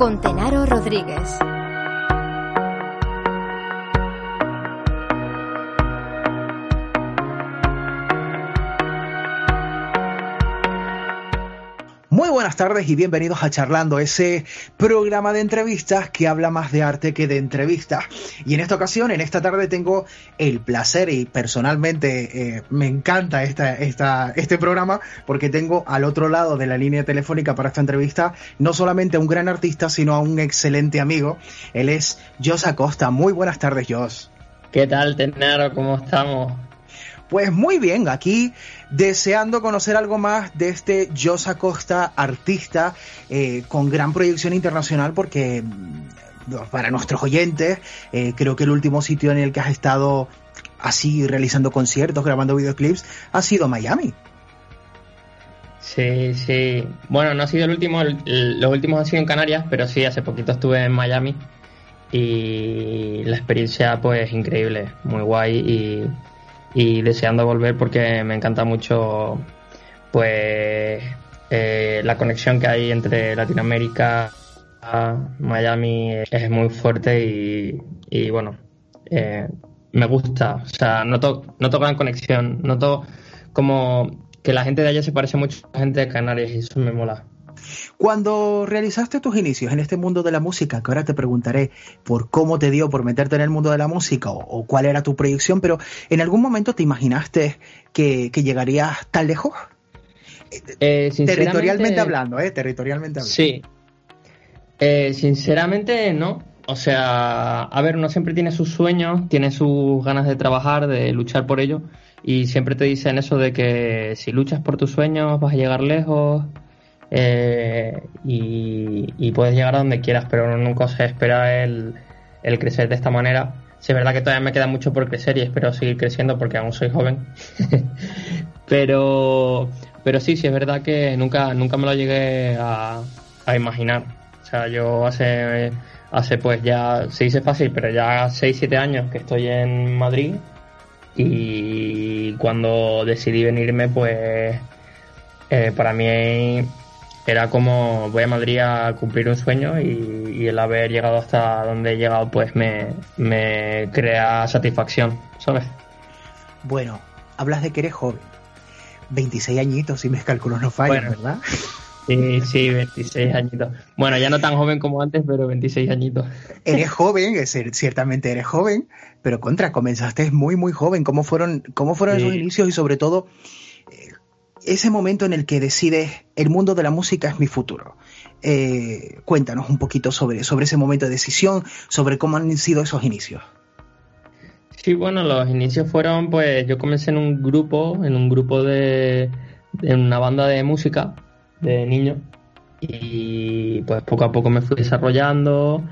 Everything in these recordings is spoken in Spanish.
con Tenaro Rodríguez. Buenas tardes y bienvenidos a Charlando, ese programa de entrevistas que habla más de arte que de entrevistas. Y en esta ocasión, en esta tarde, tengo el placer y personalmente eh, me encanta esta, esta, este programa porque tengo al otro lado de la línea telefónica para esta entrevista no solamente a un gran artista, sino a un excelente amigo. Él es Jos Acosta. Muy buenas tardes, Jos. ¿Qué tal, Tenaro? ¿Cómo estamos? Pues muy bien, aquí deseando conocer algo más de este Jos Acosta, artista eh, con gran proyección internacional, porque mm, para nuestros oyentes, eh, creo que el último sitio en el que has estado así realizando conciertos, grabando videoclips, ha sido Miami. Sí, sí. Bueno, no ha sido el último, los últimos han sido en Canarias, pero sí, hace poquito estuve en Miami y la experiencia pues increíble, muy guay y y deseando volver porque me encanta mucho pues eh, la conexión que hay entre Latinoamérica Miami es muy fuerte y, bueno eh, me gusta. O sea noto, noto gran conexión noto como que la gente de allá se parece mucho a la gente de Canarias y eso me mola cuando realizaste tus inicios en este mundo de la música, que ahora te preguntaré por cómo te dio por meterte en el mundo de la música o, cuál era tu proyección, pero ¿en algún momento te imaginaste que, llegarías tan lejos? Eh, territorialmente hablando, ¿eh? Territorialmente hablando. Sí. Eh, sinceramente, no. O sea, a ver, uno siempre tiene sus sueños, tiene sus ganas de trabajar, de luchar por ello, y siempre te dicen eso de que si luchas por tus sueños vas a llegar lejos, eh, y, puedes llegar a donde quieras, pero nunca se espera el, crecer de esta manera. Sí, es verdad que todavía me queda mucho por crecer y espero seguir creciendo porque aún soy joven. pero, pero sí, sí es verdad que nunca, nunca me lo llegué a, imaginar. O sea, yo hace, hace pues ya, se dice fácil, pero ya 6-7 años que estoy en Madrid y cuando decidí venirme, pues eh, para mí era como voy a Madrid a cumplir un sueño y, el haber llegado hasta donde he llegado pues me, crea satisfacción, ¿sabes? Bueno, hablas de que eres joven. 26 añitos, si mis cálculos no fallan, ¿verdad? Sí, sí, 26 añitos. Bueno, ya no tan joven como antes, pero 26 añitos. Eres joven, ciertamente eres joven, pero contra, comenzaste muy, muy joven. ¿Cómo fueron, cómo fueron esos inicios y sobre todo, ese momento en el que decides el mundo de la música es mi futuro. Eh, cuéntanos un poquito sobre, sobre ese momento de decisión, sobre cómo han sido esos inicios. Sí, bueno, los inicios fueron, pues yo comencé en un grupo, en un grupo de, en una banda de música de niños y pues poco a poco me fui desarrollando,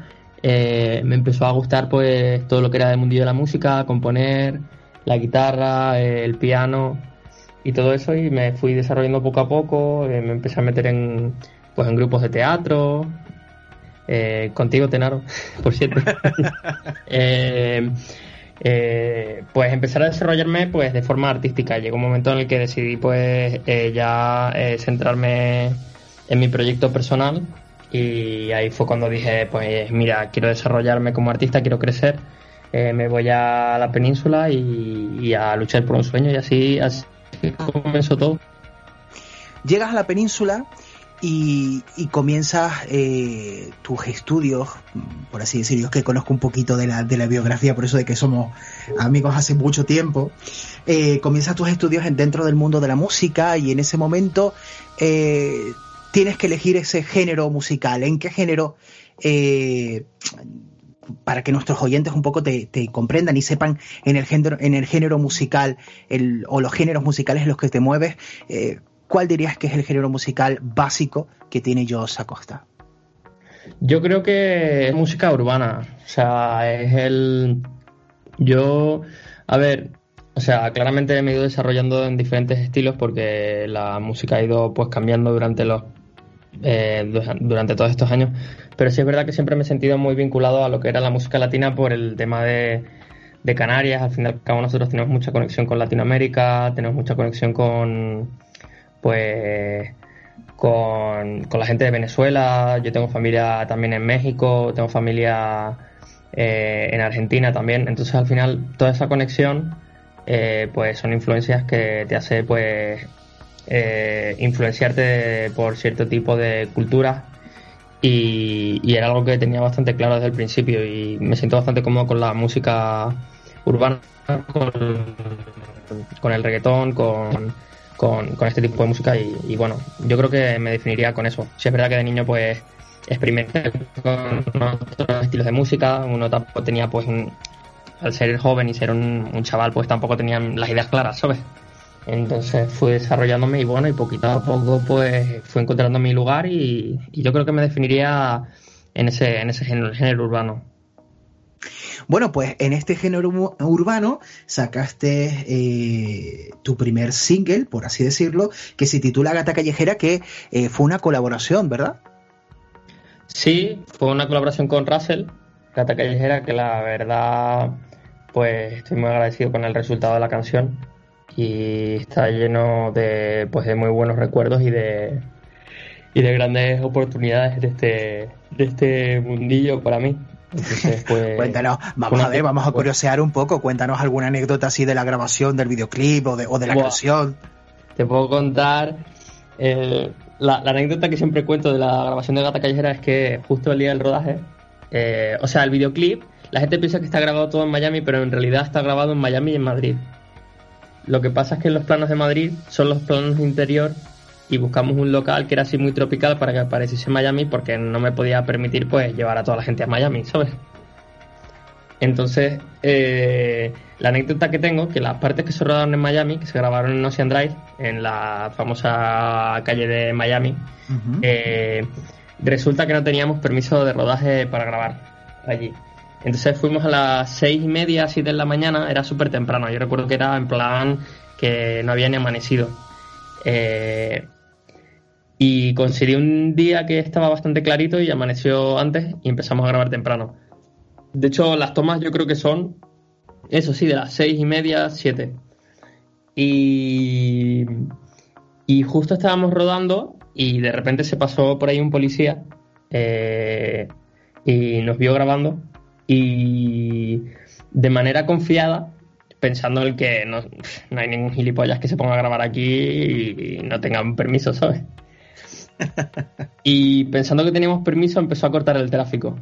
eh, me empezó a gustar pues todo lo que era del mundillo de la música, componer, la guitarra, el piano y todo eso y me fui desarrollando poco a poco, eh, me empecé a meter en, pues, en grupos de teatro, eh, contigo Tenaro, por cierto. Eh, pues empezar a desarrollarme pues de forma artística. Llegó un momento en el que decidí pues ya centrarme en mi proyecto personal y ahí fue cuando dije pues mira quiero desarrollarme como artista, quiero crecer. me voy a la península y, y, a luchar por un sueño y así, así comenzó todo. Llegas a la península y, comienzas eh, tus estudios, por así decirlo, yo que conozco un poquito de la, de la biografía, por eso de que somos amigos hace mucho tiempo, eh, comienzas tus estudios dentro del mundo de la música y en ese momento eh, tienes que elegir ese género musical. ¿En qué género para que nuestros oyentes un poco te, comprendan y sepan en el género, en el género musical o los géneros musicales en los que te mueves, eh, ¿cuál dirías que es el género musical básico que tiene Jos Acosta? Yo creo que es música urbana. O sea, es el. Yo. A ver, o sea, claramente me he ido desarrollando en diferentes estilos porque la música ha ido pues cambiando durante los eh, durante todos estos años. Pero sí es verdad que siempre me he sentido muy vinculado a lo que era la música latina por el tema de, de Canarias. Al final, cabo nosotros tenemos mucha conexión con Latinoamérica, tenemos mucha conexión con pues con, con la gente de Venezuela. Yo tengo familia también en México, tengo familia eh, en Argentina también. Entonces al final toda esa conexión eh, pues son influencias que te hace pues eh, influenciarte por cierto tipo de cultura y, era algo que tenía bastante claro desde el principio y me siento bastante cómodo con la música urbana, con, el reggaetón, con, con, este tipo de música y, bueno, yo creo que me definiría con eso. Si es verdad que de niño pues experimenté con otros estilos de música, uno tampoco tenía pues un, al ser joven y ser un, chaval, pues tampoco tenían las ideas claras, ¿sabes? Entonces fui desarrollándome y bueno, y poquito a poco pues fui encontrando mi lugar y, yo creo que me definiría en ese, en ese género, urbano. Bueno, pues en este género urbano sacaste eh, tu primer single, por así decirlo, que se titula Gata Callejera, que eh, fue una colaboración, ¿verdad? Sí, fue una colaboración con Russell, Gata Callejera, que la verdad pues estoy muy agradecido con el resultado de la canción y está lleno de pues de muy buenos recuerdos y de y de grandes oportunidades de este de este mundillo para mí. Pues, cuéntanos, vamos a ver, vamos a curiosear un poco, cuéntanos alguna anécdota así de la grabación del videoclip o de, o de la canción. Te puedo contar eh, la, anécdota que siempre cuento de la grabación de Gata Callejera es que justo el día del rodaje, eh, o sea, el videoclip la gente piensa que está grabado todo en Miami, pero en realidad está grabado en Miami y en Madrid. Lo que pasa es que los planos de Madrid son los planos de interior y buscamos un local que era así muy tropical para que pareciese Miami porque no me podía permitir pues llevar a toda la gente a Miami, ¿sabes? Entonces, eh, la anécdota que tengo, que las partes que se rodaron en Miami, que se grabaron en Ocean Drive, en la famosa calle de Miami, eh, resulta que no teníamos permiso de rodaje para grabar allí. Entonces fuimos a las seis y media, siete de la mañana, era súper temprano. Yo recuerdo que era en plan que no había ni amanecido. Eh, y conseguí un día que estaba bastante clarito y amaneció antes y empezamos a grabar temprano. De hecho, las tomas yo creo que son, eso sí, de las seis y media, siete. Y, y justo estábamos rodando y de repente se pasó por ahí un policía eh, y nos vio grabando y de manera confiada, pensando en que no, hay ningún gilipollas que se ponga a grabar aquí y, no tenga un permiso, ¿sabes? Y pensando que teníamos permiso, empezó a cortar el tráfico.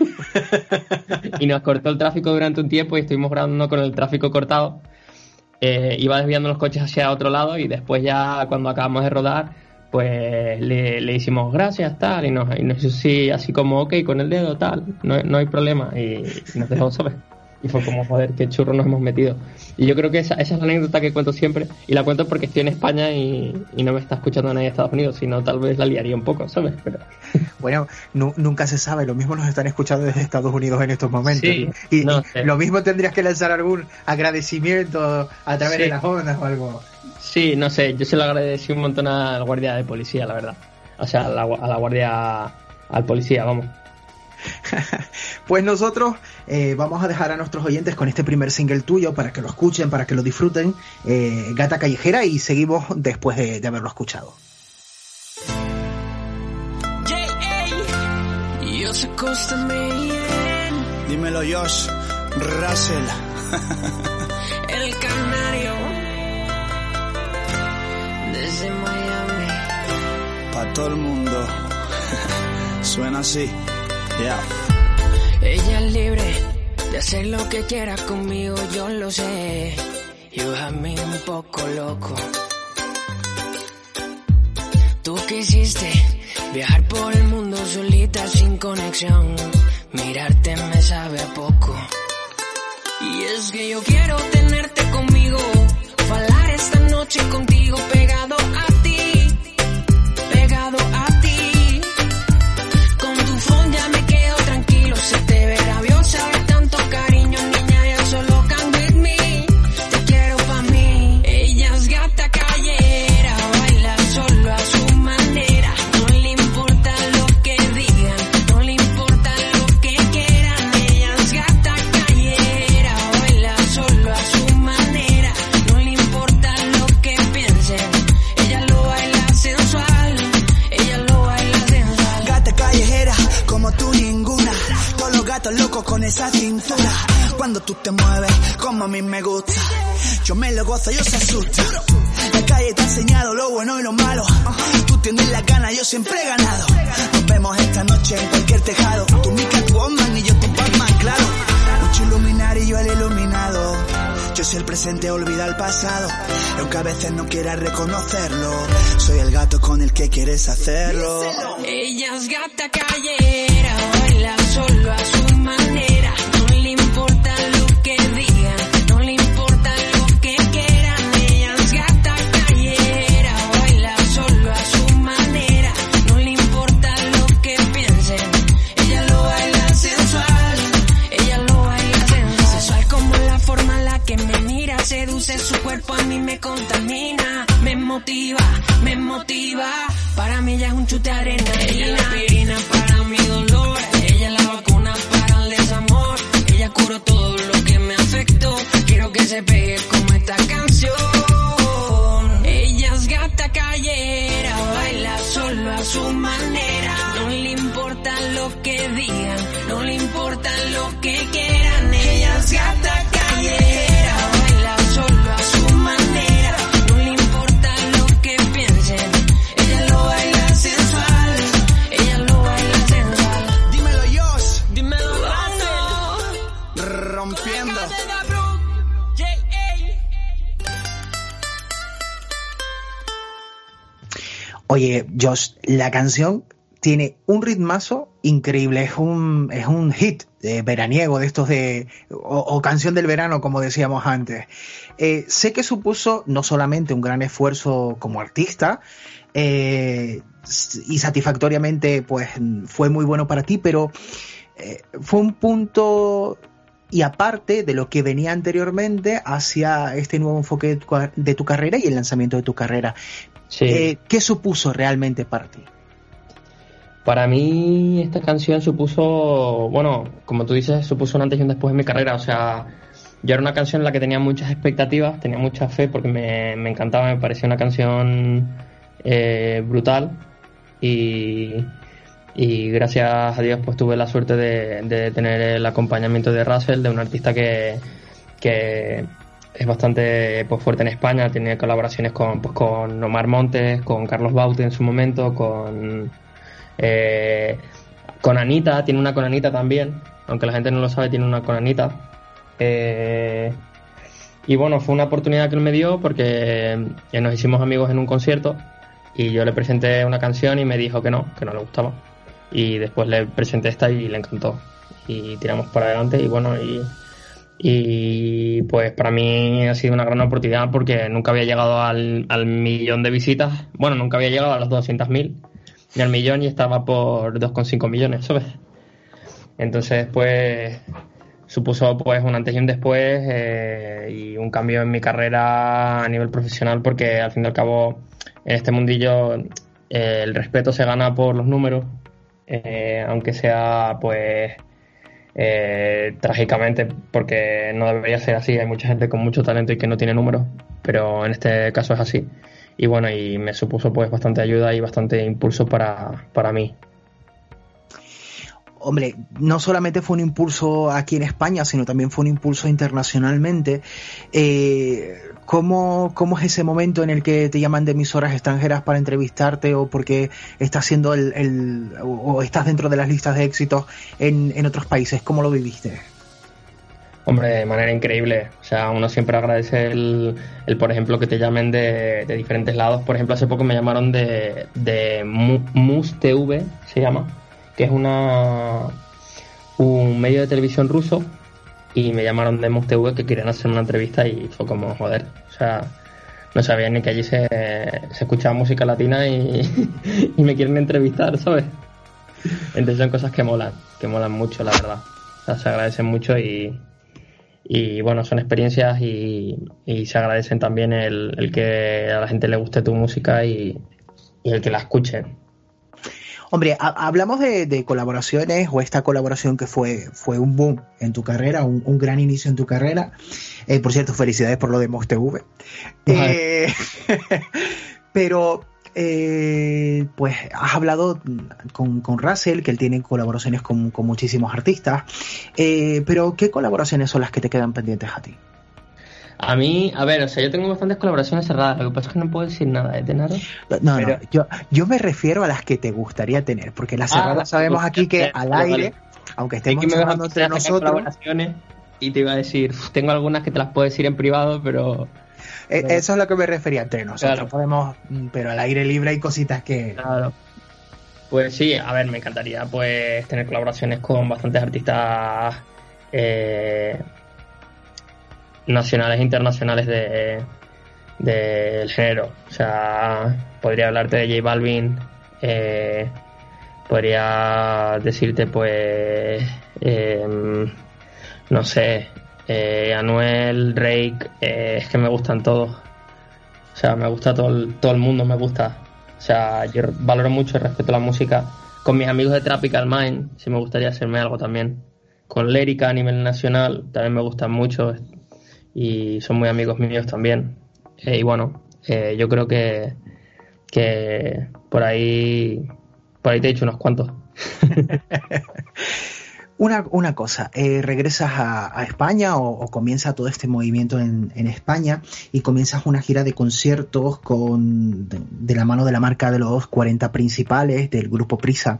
y nos cortó el tráfico durante un tiempo y estuvimos grabando con el tráfico cortado. Eh, iba desviando los coches hacia otro lado y después ya cuando acabamos de rodar pues le, le, hicimos gracias, tal, y nos, y nos hizo así, así como, ok, con el dedo, tal, no, no hay problema, y, nos dejó saber. Y fue como, joder, qué churro nos hemos metido. Y yo creo que esa, esa es la anécdota que cuento siempre, y la cuento porque estoy en España y, y no me está escuchando nadie de Estados Unidos, sino tal vez la liaría un poco, ¿sabes? Pero... Bueno, nunca se sabe, lo mismo nos están escuchando desde Estados Unidos en estos momentos. y, lo mismo tendrías que lanzar algún agradecimiento a través de las ondas o algo. Sí, no sé, yo se lo agradecí un montón al guardia de policía, la verdad. O sea, a la, guardia, al policía, vamos. pues nosotros eh, vamos a dejar a nuestros oyentes con este primer single tuyo para que lo escuchen, para que lo disfruten, eh, Gata Callejera, y seguimos después de, haberlo escuchado. Dímelo Josh, Russell. El canario desde Miami. Pa' todo el mundo. Suena así. Ella es libre de hacer lo que quiera conmigo, yo lo sé. You have me un poco loco. Tú quisiste viajar por el mundo solita sin conexión. Mirarte me sabe a poco. Y es que yo quiero tenerte conmigo Falar esta noche contigo pegado a ti, pegado a ti, lo gozo, yo se asusta. La calle te ha enseñado lo bueno y lo malo. Tú tienes la gana, yo siempre he ganado. Nos vemos esta noche en cualquier tejado. Tú mi Catwoman y yo tu Batman, claro. Mucho iluminar y yo el iluminado. Yo soy el presente, olvida el pasado. Aunque a veces no quieras reconocerlo, soy el gato con el que quieres hacerlo. Ella es gata callera, Rompiendo. Oye, Josh, la canción tiene un ritmazo increíble, es un, es un hit de veraniego de estos de, o, o canción del verano, como decíamos antes. Eh, sé que supuso no solamente un gran esfuerzo como artista, eh, y satisfactoriamente pues fue muy bueno para ti, pero eh, fue un punto y aparte de lo que venía anteriormente hacia este nuevo enfoque de tu, carrera y el lanzamiento de tu carrera. Sí. Eh, ¿Qué supuso realmente para ti? Para mí esta canción supuso, bueno, como tú dices, supuso un antes y un después en mi carrera. O sea, yo era una canción en la que tenía muchas expectativas, tenía mucha fe porque me, me encantaba, me parecía una canción eh, brutal y, y gracias a Dios pues tuve la suerte de, de tener el acompañamiento de Russell, de un artista que, que es bastante pues, fuerte en España, tiene colaboraciones con, pues, con Omar Montes, con Carlos Baute en su momento, con, eh, con Anita, tiene una con Anita también, aunque la gente no lo sabe, tiene una con Anita. Eh, y bueno, fue una oportunidad que él me dio porque eh, nos hicimos amigos en un concierto y yo le presenté una canción y me dijo que no, que no le gustaba. Y después le presenté esta y le encantó. Y tiramos para adelante y bueno, y, y pues para mí ha sido una gran oportunidad porque nunca había llegado al, al millón de visitas. Bueno, nunca había llegado a las 200.000 ni al millón y estaba por 2,5 millones, ¿sabes? Entonces, pues supuso pues un antes y un después eh, y un cambio en mi carrera a nivel profesional porque al fin y al cabo en este mundillo eh, el respeto se gana por los números, eh, aunque sea pues eh, trágicamente, porque no debería ser así. Hay mucha gente con mucho talento y que no tiene números, pero en este caso es así. Y bueno, y me supuso pues bastante ayuda y bastante impulso para, para mí. Hombre, no solamente fue un impulso aquí en España, sino también fue un impulso internacionalmente. Eh, ¿cómo, ¿Cómo es ese momento en el que te llaman de emisoras extranjeras para entrevistarte o porque estás siendo el, el o estás dentro de las listas de éxitos en, en otros países? ¿Cómo lo viviste? Hombre, de manera increíble. O sea, uno siempre agradece el, el por ejemplo, que te llamen de, de, diferentes lados. Por ejemplo, hace poco me llamaron de, de Mus TV, se llama, que es una un medio de televisión ruso, y me llamaron de Mus TV que querían hacer una entrevista y fue como, joder, o sea, no sabía ni que allí se, se escuchaba música latina y, y me quieren entrevistar, ¿sabes? Entonces son cosas que molan, que molan mucho, la verdad. O sea, se agradecen mucho y, y bueno, son experiencias y, y se agradecen también el, el, que a la gente le guste tu música y, y el que la escuche. Hombre, ha, hablamos de, de, colaboraciones o esta colaboración que fue, fue un boom en tu carrera, un, un gran inicio en tu carrera. Eh, por cierto, felicidades por lo de Mos TV. Eh, pero eh, pues has hablado con, con, Russell, que él tiene colaboraciones con, con muchísimos artistas, pero ¿qué colaboraciones son las que te quedan pendientes a ti? A mí, a ver, o sea, yo tengo bastantes colaboraciones cerradas, lo que pasa es que no puedo decir nada de tener. No, no, yo, yo me refiero a las que te gustaría tener, porque las cerradas ah, sabemos aquí que al aire, aunque estemos hablando entre nosotros... Y te iba a decir, tengo algunas que te las puedo decir en privado, pero... E, eso es lo que me refería entre nosotros. Podemos, mm, pero al aire libre hay cositas que... Claro. Pues sí, a ver, me encantaría pues tener colaboraciones con bastantes artistas eh, nacionales e internacionales de del género. O sea, podría hablarte de J Balvin, eh, podría decirte pues, em, no sé, eh, Anuel, Drake, eh, es que me gustan todos. O sea, me gusta todo el, todo el mundo, me gusta. O sea, yo valoro mucho y respeto la música. Con mis amigos de Tropical Mind, sí me gustaría hacerme algo también. Con Lérica a nivel nacional, también me gustan mucho y son muy amigos míos también. Eh, y bueno, eh, yo creo que, que por ahí por ahí te he dicho unos cuantos. Una, una cosa, eh, regresas a, España o, comienza todo este movimiento en, España y comienzas una gira de conciertos con de, la mano de la marca de los 40 principales del grupo Prisa.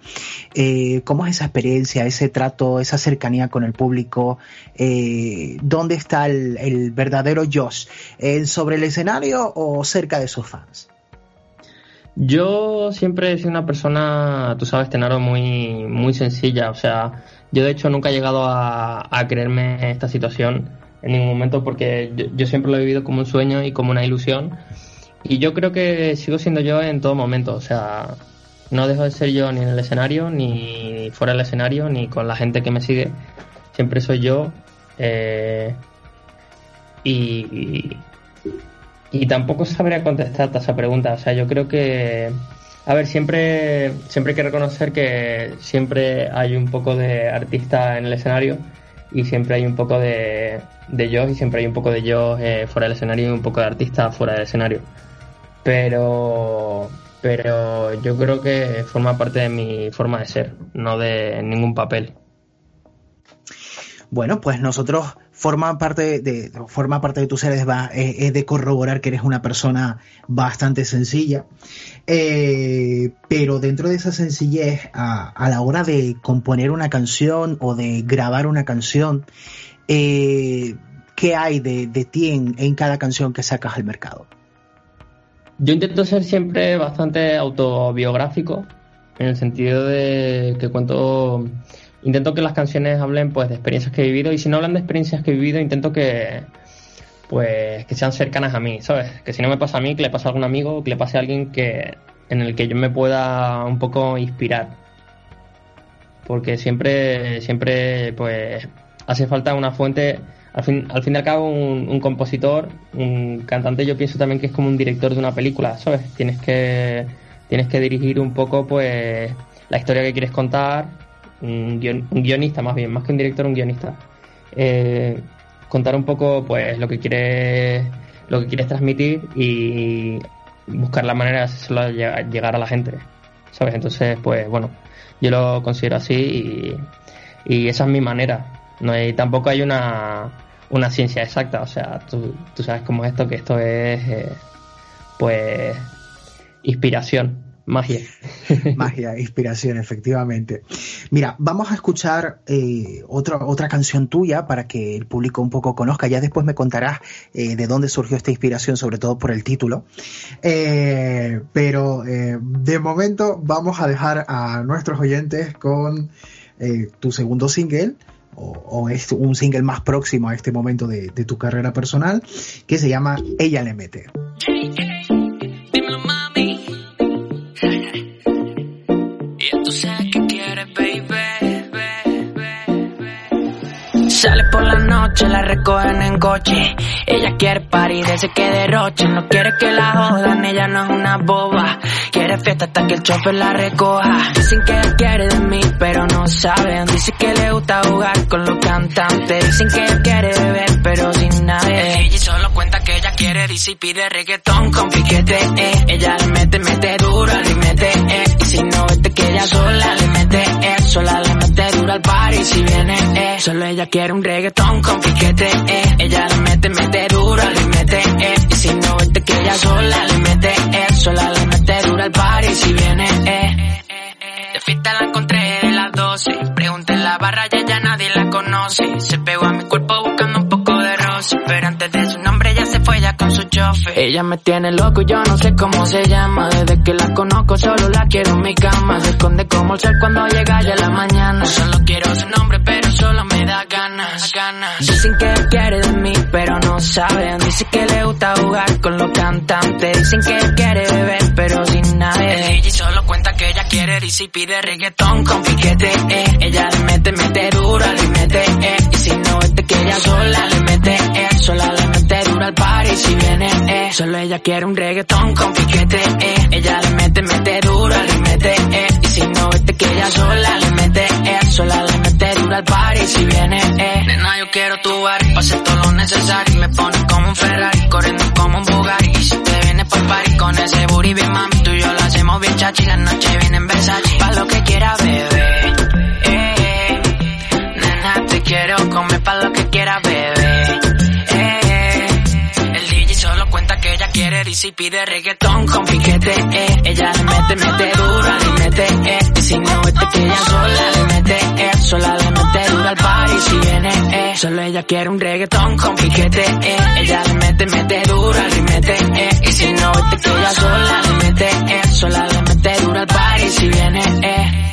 Eh, ¿Cómo es esa experiencia, ese trato, esa cercanía con el público? Eh, ¿Dónde está el, verdadero Josh? ¿Sobre el escenario o cerca de sus fans? Yo siempre he sido una persona, tú sabes, Tenaro, muy, muy sencilla. O sea, yo de hecho nunca he llegado a, creerme esta situación en ningún momento porque yo, siempre lo he vivido como un sueño y como una ilusión. Y yo creo que sigo siendo yo en todo momento. O sea, no dejo de ser yo ni en el escenario, ni fuera del escenario, ni con la gente que me sigue. Siempre soy yo. Eh, y, y tampoco sabría contestarte a esa pregunta. O sea, yo creo que a ver, siempre, siempre hay que reconocer que siempre hay un poco de artista en el escenario y siempre hay un poco de, de yo y siempre hay un poco de yo eh, fuera del escenario y un poco de artista fuera del escenario. Pero, pero yo creo que forma parte de mi forma de ser, no de ningún papel. Bueno, pues nosotros forma parte de, forma parte de tu ser es, de corroborar que eres una persona bastante sencilla, eh, pero dentro de esa sencillez, a, la hora de componer una canción o de grabar una canción, eh, ¿qué hay de, ti en, en cada canción que sacas al mercado? Yo intento ser siempre bastante autobiográfico, en el sentido de que cuento intento que las canciones hablen pues de experiencias que he vivido y si no hablan de experiencias que he vivido intento que pues que sean cercanas a mí, ¿sabes? Que si no me pasa a mí, que le pase a algún amigo que le pase a alguien que en el que yo me pueda un poco inspirar. Porque siempre siempre pues hace falta una fuente al fin, al fin y al cabo un, un compositor, un cantante yo pienso también que es como un director de una película, ¿sabes? Tienes que tienes que dirigir un poco pues la historia que quieres contar un, guionista más bien, más que un director, un guionista. Eh, contar un poco pues lo que quieres lo que quieres transmitir y buscar la manera de hacerlo llegar a la gente sabes entonces pues bueno yo lo considero así y, esa es mi manera. No hay tampoco hay una una ciencia exacta o sea tú, tú sabes cómo es esto que esto es eh, pues inspiración Magia. Magia, inspiración, efectivamente. Mira, vamos a escuchar eh, otra, otra canción tuya para que el público un poco conozca. Ya después me contarás eh, de dónde surgió esta inspiración, sobre todo por el título. Eh, pero de momento vamos a dejar a nuestros oyentes con tu segundo single. O, es un single más próximo a este momento de, de tu carrera personal, que se llama Ella le mete. Sale por la noche, la recogen en coche. Ella quiere parir, ese que derroche. No quiere que la jodan, ella no es una boba. Quiere fiesta hasta que el chofer la recoja. Dicen que quiere de mí, pero no saben. Dicen que le gusta jugar con los cantantes. Dicen que quiere beber, pero sin nadie. Ella solo cuenta que ella quiere, y pide reggaetón con piquete. Eh. Ella le mete, mete duro, le mete, eh. Y si no vete que ella sola le mete, eh. Sola al party si viene, eh. Solo ella quiere un reggaetón con piquete, eh. Ella le mete, mete duro, le mete, eh. Y si no vete que ella sola le mete, eh. Sola le mete duro al party si viene, eh. De fiesta la encontré de las 12. Pregunté en la barra y ella nadie la conoce. Se pegó a mi cuerpo buscando un poco de roce. Pero antes de con su chofer. Ella me tiene loco y yo no sé cómo se llama. Desde que la conozco solo la quiero en mi cama. Se esconde como el sol cuando llega ya la mañana. Solo quiero su nombre pero solo me da ganas. Dicen que quiere de mí pero no saben. Dicen que le gusta jugar con los cantantes. Dicen que quiere beber pero sin nadie. El DJ solo cuenta que ella quiere y pide reggaetón con piquete. Eh. Ella le mete, mete duro, le mete. Eh. Y si no vete que ella sola le mete. Eh. Sola al party si viene. Eh. Solo ella quiere un reggaetón con piquete. Eh. Ella le mete, mete duro, le mete. Eh. Y si no vete que ella sola le mete. Eh. Sola le mete duro al party si viene. Eh. Nena, yo quiero tu bar, pase todo lo necesario. Me pone como un Ferrari, corriendo como un Bugatti. Y si te vienes por party con ese booty bien mami, tú y yo lo hacemos bien chachi. La noche viene en Versace, pa' lo que quiera bebé. Eh, nena, te quiero comer pa' lo que y pide reggaetón con piquete. Eh, ella le mete, mete duro, le mete. Eh, y si no vete que ella sola le mete. Eh, sola le mete duro al party si viene. Eh, solo ella quiere un reggaetón con piquete. Eh, ella le mete, mete duro, le mete. Eh, y si no vete que ella sola le mete. Eh, sola le mete duro al party si viene. Eh.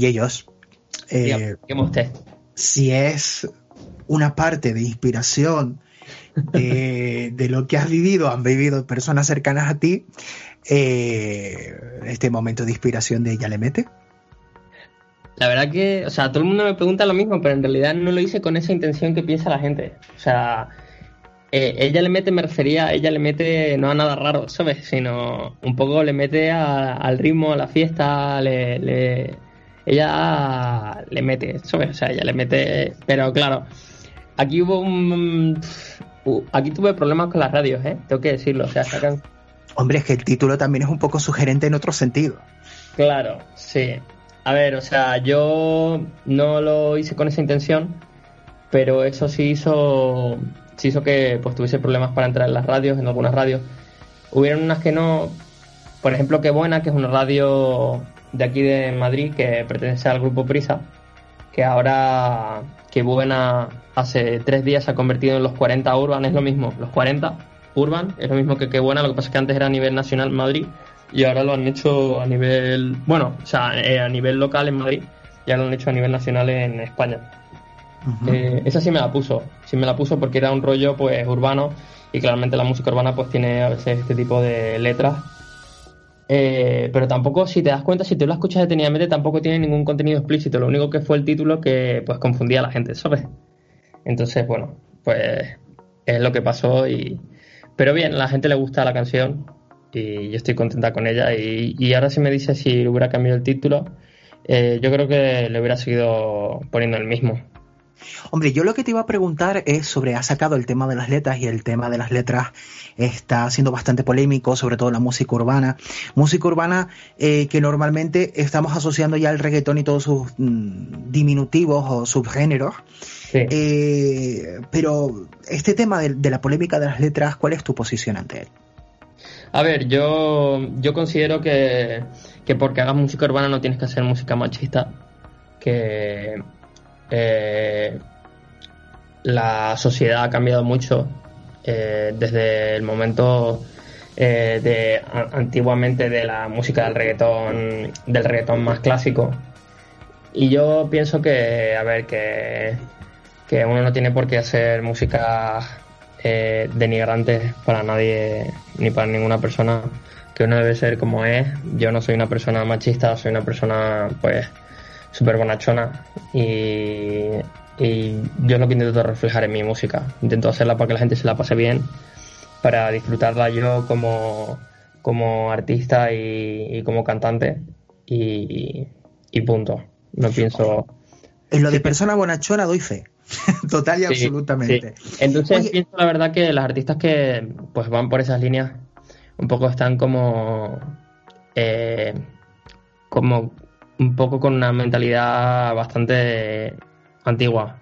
Oye, Josh, eh, Dígame, usted. si es una parte de inspiración de, de lo que has vivido, han vivido personas cercanas a ti, eh, este momento de inspiración de ella le mete. La verdad que, o sea, todo el mundo me pregunta lo mismo, pero en realidad no lo hice con esa intención que piensa la gente. O sea, eh, ella le mete, me refería, ella le mete no a nada raro, ¿sabes? Sino un poco le mete a- al ritmo, a la fiesta, le, le- ella le mete, ¿sabes? O sea, ella le mete, pero claro, aquí hubo un... Aquí tuve problemas con las radios, ¿eh? Tengo que decirlo, o sea, sacan... Hombre, es que el título también es un poco sugerente en otro sentido. Claro, sí. A ver, o sea, yo no lo hice con esa intención, pero eso sí hizo, sí hizo que pues tuviese problemas para entrar en las radios, en algunas radios. Hubieron unas que no, por ejemplo, Qué Buena, que es una radio de aquí de Madrid que pertenece al grupo Prisa, que ahora Qué Buena hace tres días se ha convertido en los 40 Urban, es lo mismo, los 40 Urban, es lo mismo que Qué Buena, lo que pasa es que antes era a nivel nacional Madrid y ahora lo han hecho a nivel, bueno, o sea, eh, a nivel local en Madrid y ahora lo han hecho a nivel nacional en España. Eh, esa sí me la puso, sí me la puso porque era un rollo pues urbano y claramente la música urbana pues tiene a veces este tipo de letras. Eh, pero tampoco, si te das cuenta, si tú la escuchas detenidamente, tampoco tiene ningún contenido explícito. Lo único que fue el título que pues confundía a la gente, ¿sabes? Entonces, bueno, pues es lo que pasó y... Pero bien, a la gente le gusta la canción y yo estoy contenta con ella y, y ahora si me dice si hubiera cambiado el título, eh, yo creo que le hubiera seguido poniendo el mismo. Hombre, yo lo que te iba a preguntar es sobre, has sacado el tema de las letras y el tema de las letras está siendo bastante polémico, sobre todo la música urbana. Música urbana eh, que normalmente estamos asociando ya al reggaetón y todos sus mm, diminutivos o subgéneros. Sí. Eh, pero este tema de, de la polémica de las letras, ¿cuál es tu posición ante él? A ver, yo, yo considero que, que porque hagas música urbana no tienes que hacer música machista, que eh, la sociedad ha cambiado mucho eh, desde el momento eh, de antiguamente de la música del reggaetón del reggaetón más clásico. Y yo pienso que a ver que, que uno no tiene por qué hacer música eh, denigrante para nadie ni para ninguna persona. Que uno debe ser como es. Yo no soy una persona machista soy una persona pues súper bonachona y y yo es lo que intento reflejar en mi música. Intento hacerla para que la gente se la pase bien, para disfrutarla yo como, como artista y, como cantante y, punto. No pienso... En lo de persona bonachona doy fe. Total y absolutamente. Entonces pienso la verdad que las artistas que pues van por esas líneas un poco están como eh, como un poco con una mentalidad bastante antigua.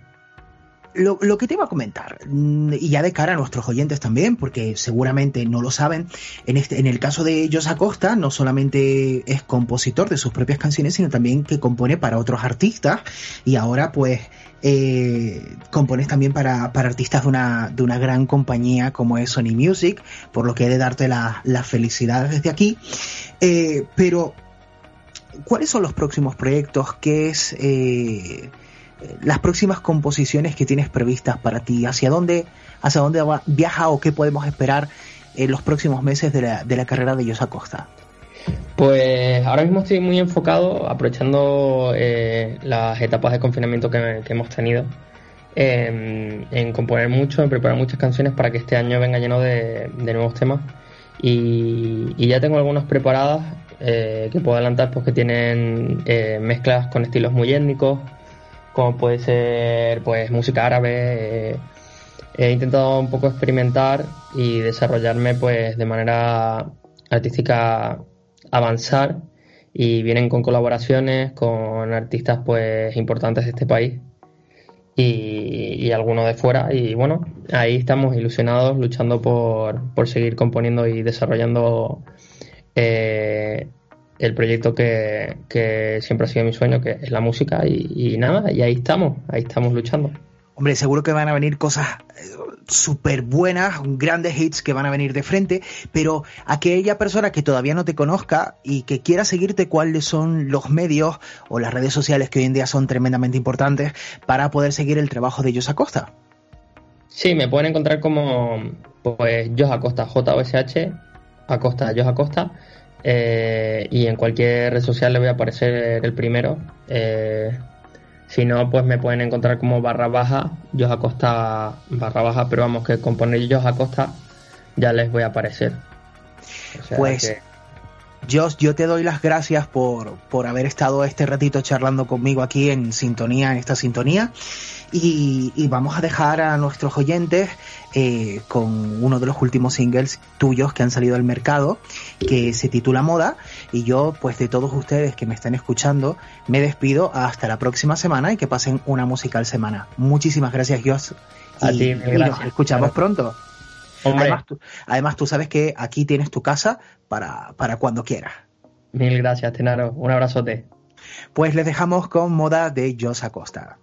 Lo, que te iba a comentar, mm, y ya de cara a nuestros oyentes también, porque seguramente no lo saben, en, este, en el caso de Jos Acosta, no solamente es compositor de sus propias canciones, sino también que compone para otros artistas, y ahora pues eh, compones también para, artistas de una, de una gran compañía como es Sony Music, por lo que he de darte la, la felicidad desde aquí. Eh, pero, ¿cuáles son los próximos proyectos? ¿Qué es... Eh, las próximas composiciones que tienes previstas para ti, hacia dónde, hacia dónde viaja o qué podemos esperar en los próximos meses de la, de la carrera de Yosa Costa. Pues ahora mismo estoy muy enfocado, aprovechando eh, las etapas de confinamiento que, hemos tenido, en, componer mucho, en preparar muchas canciones para que este año venga lleno de, nuevos temas. Y, ya tengo algunas preparadas eh, que puedo adelantar, pues que tienen eh, mezclas con estilos muy étnicos, como puede ser pues música árabe. Eh, he intentado un poco experimentar y desarrollarme pues de manera artística avanzar y vienen con colaboraciones con artistas pues importantes de este país y, algunos de fuera y bueno ahí estamos ilusionados luchando por, por seguir componiendo y desarrollando eh, el proyecto que, siempre ha sido mi sueño, que es la música, y, nada, y ahí estamos, ahí estamos luchando. Hombre, seguro que van a venir cosas eh, súper buenas, grandes hits que van a venir de frente, pero aquella persona que todavía no te conozca y que quiera seguirte, ¿cuáles son los medios o las redes sociales que hoy en día son tremendamente importantes para poder seguir el trabajo de Jos Acosta? Sí, me pueden encontrar como pues Jos Acosta, J-O-S-H, Acosta, Jos Acosta eh, y en cualquier red social le voy a aparecer el primero. Eh, si no, pues me pueden encontrar como barra baja, Jos Acosta barra baja, pero vamos, que con poner Jos Acosta ya les voy a aparecer. pues, Jos, yo te doy las gracias por, por haber estado este ratito charlando conmigo aquí en sintonía, en esta sintonía. Y, vamos a dejar a nuestros oyentes eh, con uno de los últimos singles tuyos que han salido al mercado, que se titula Moda. Y yo, pues de todos ustedes que me están escuchando, me despido hasta la próxima semana y que pasen una musical semana. Muchísimas gracias, Dios. Y, nos escuchamos pronto. Además tú, además tú, sabes que aquí tienes tu casa para, para cuando quieras. Mil gracias, Tenaro. Un abrazote. Pues les dejamos con moda de Jos Acosta.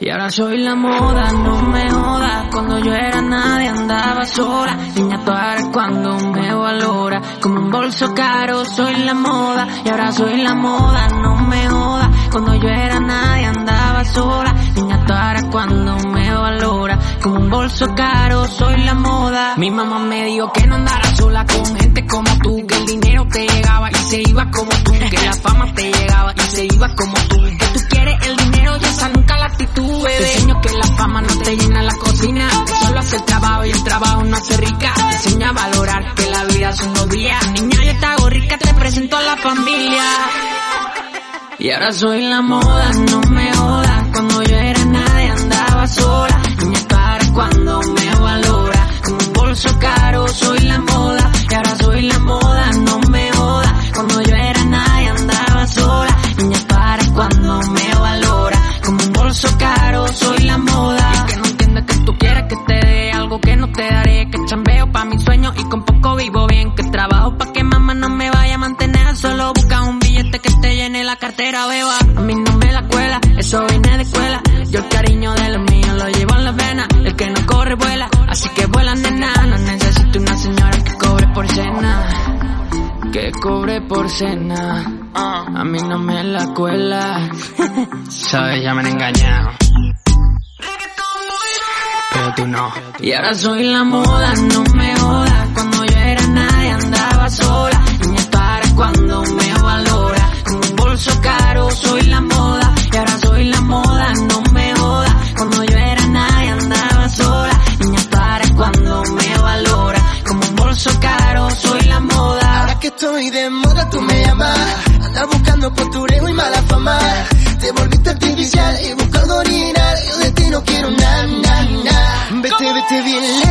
Y ahora soy la moda, no me jodas. Cuando yo era nadie andaba sola. Niña, cuando me valora. Como un bolso caro, soy la moda. Y ahora soy la moda, no me jodas. Cuando yo era nadie andaba sola. Niña, tú cuando me Como un bolso caro, soy la moda. Mi mamá me dijo que no andara sola con gente como tú. Que el dinero te llegaba y se iba como tú. Que la fama te llegaba y se iba como tú. Que tú quieres el dinero y esa nunca la actitud, bebé. Te enseño que la fama no te llena la cocina. Que solo hace el trabajo y el trabajo no hace rica. Te enseña a valorar que la vida son dos días. Niña, yo te hago rica, te presento a la familia. Y ahora soy la moda, no me jodas. Cuando yo era nadie andaba sola cuando me valora. Con un bolso caro soy la moda y ahora soy la moda, no me joda. Cuando yo era nadie andaba sola, niña para cuando me valora. Con un bolso caro soy la moda. Y que no entienda que tú quieras que te dé algo que no te daré. A mí no me la cuela. Sabes, ya me han engañado. Pero tú no. Y ahora soy la moda, no me joda. Cuando yo era nadie andaba sola. Y me para cuando me valora. Con un bolso caro soy la moda. humano, postureo y mala fama. Te volviste artificial y buscando original. Yo de ti no quiero nada, nada, na. Vete, vete bien lejos.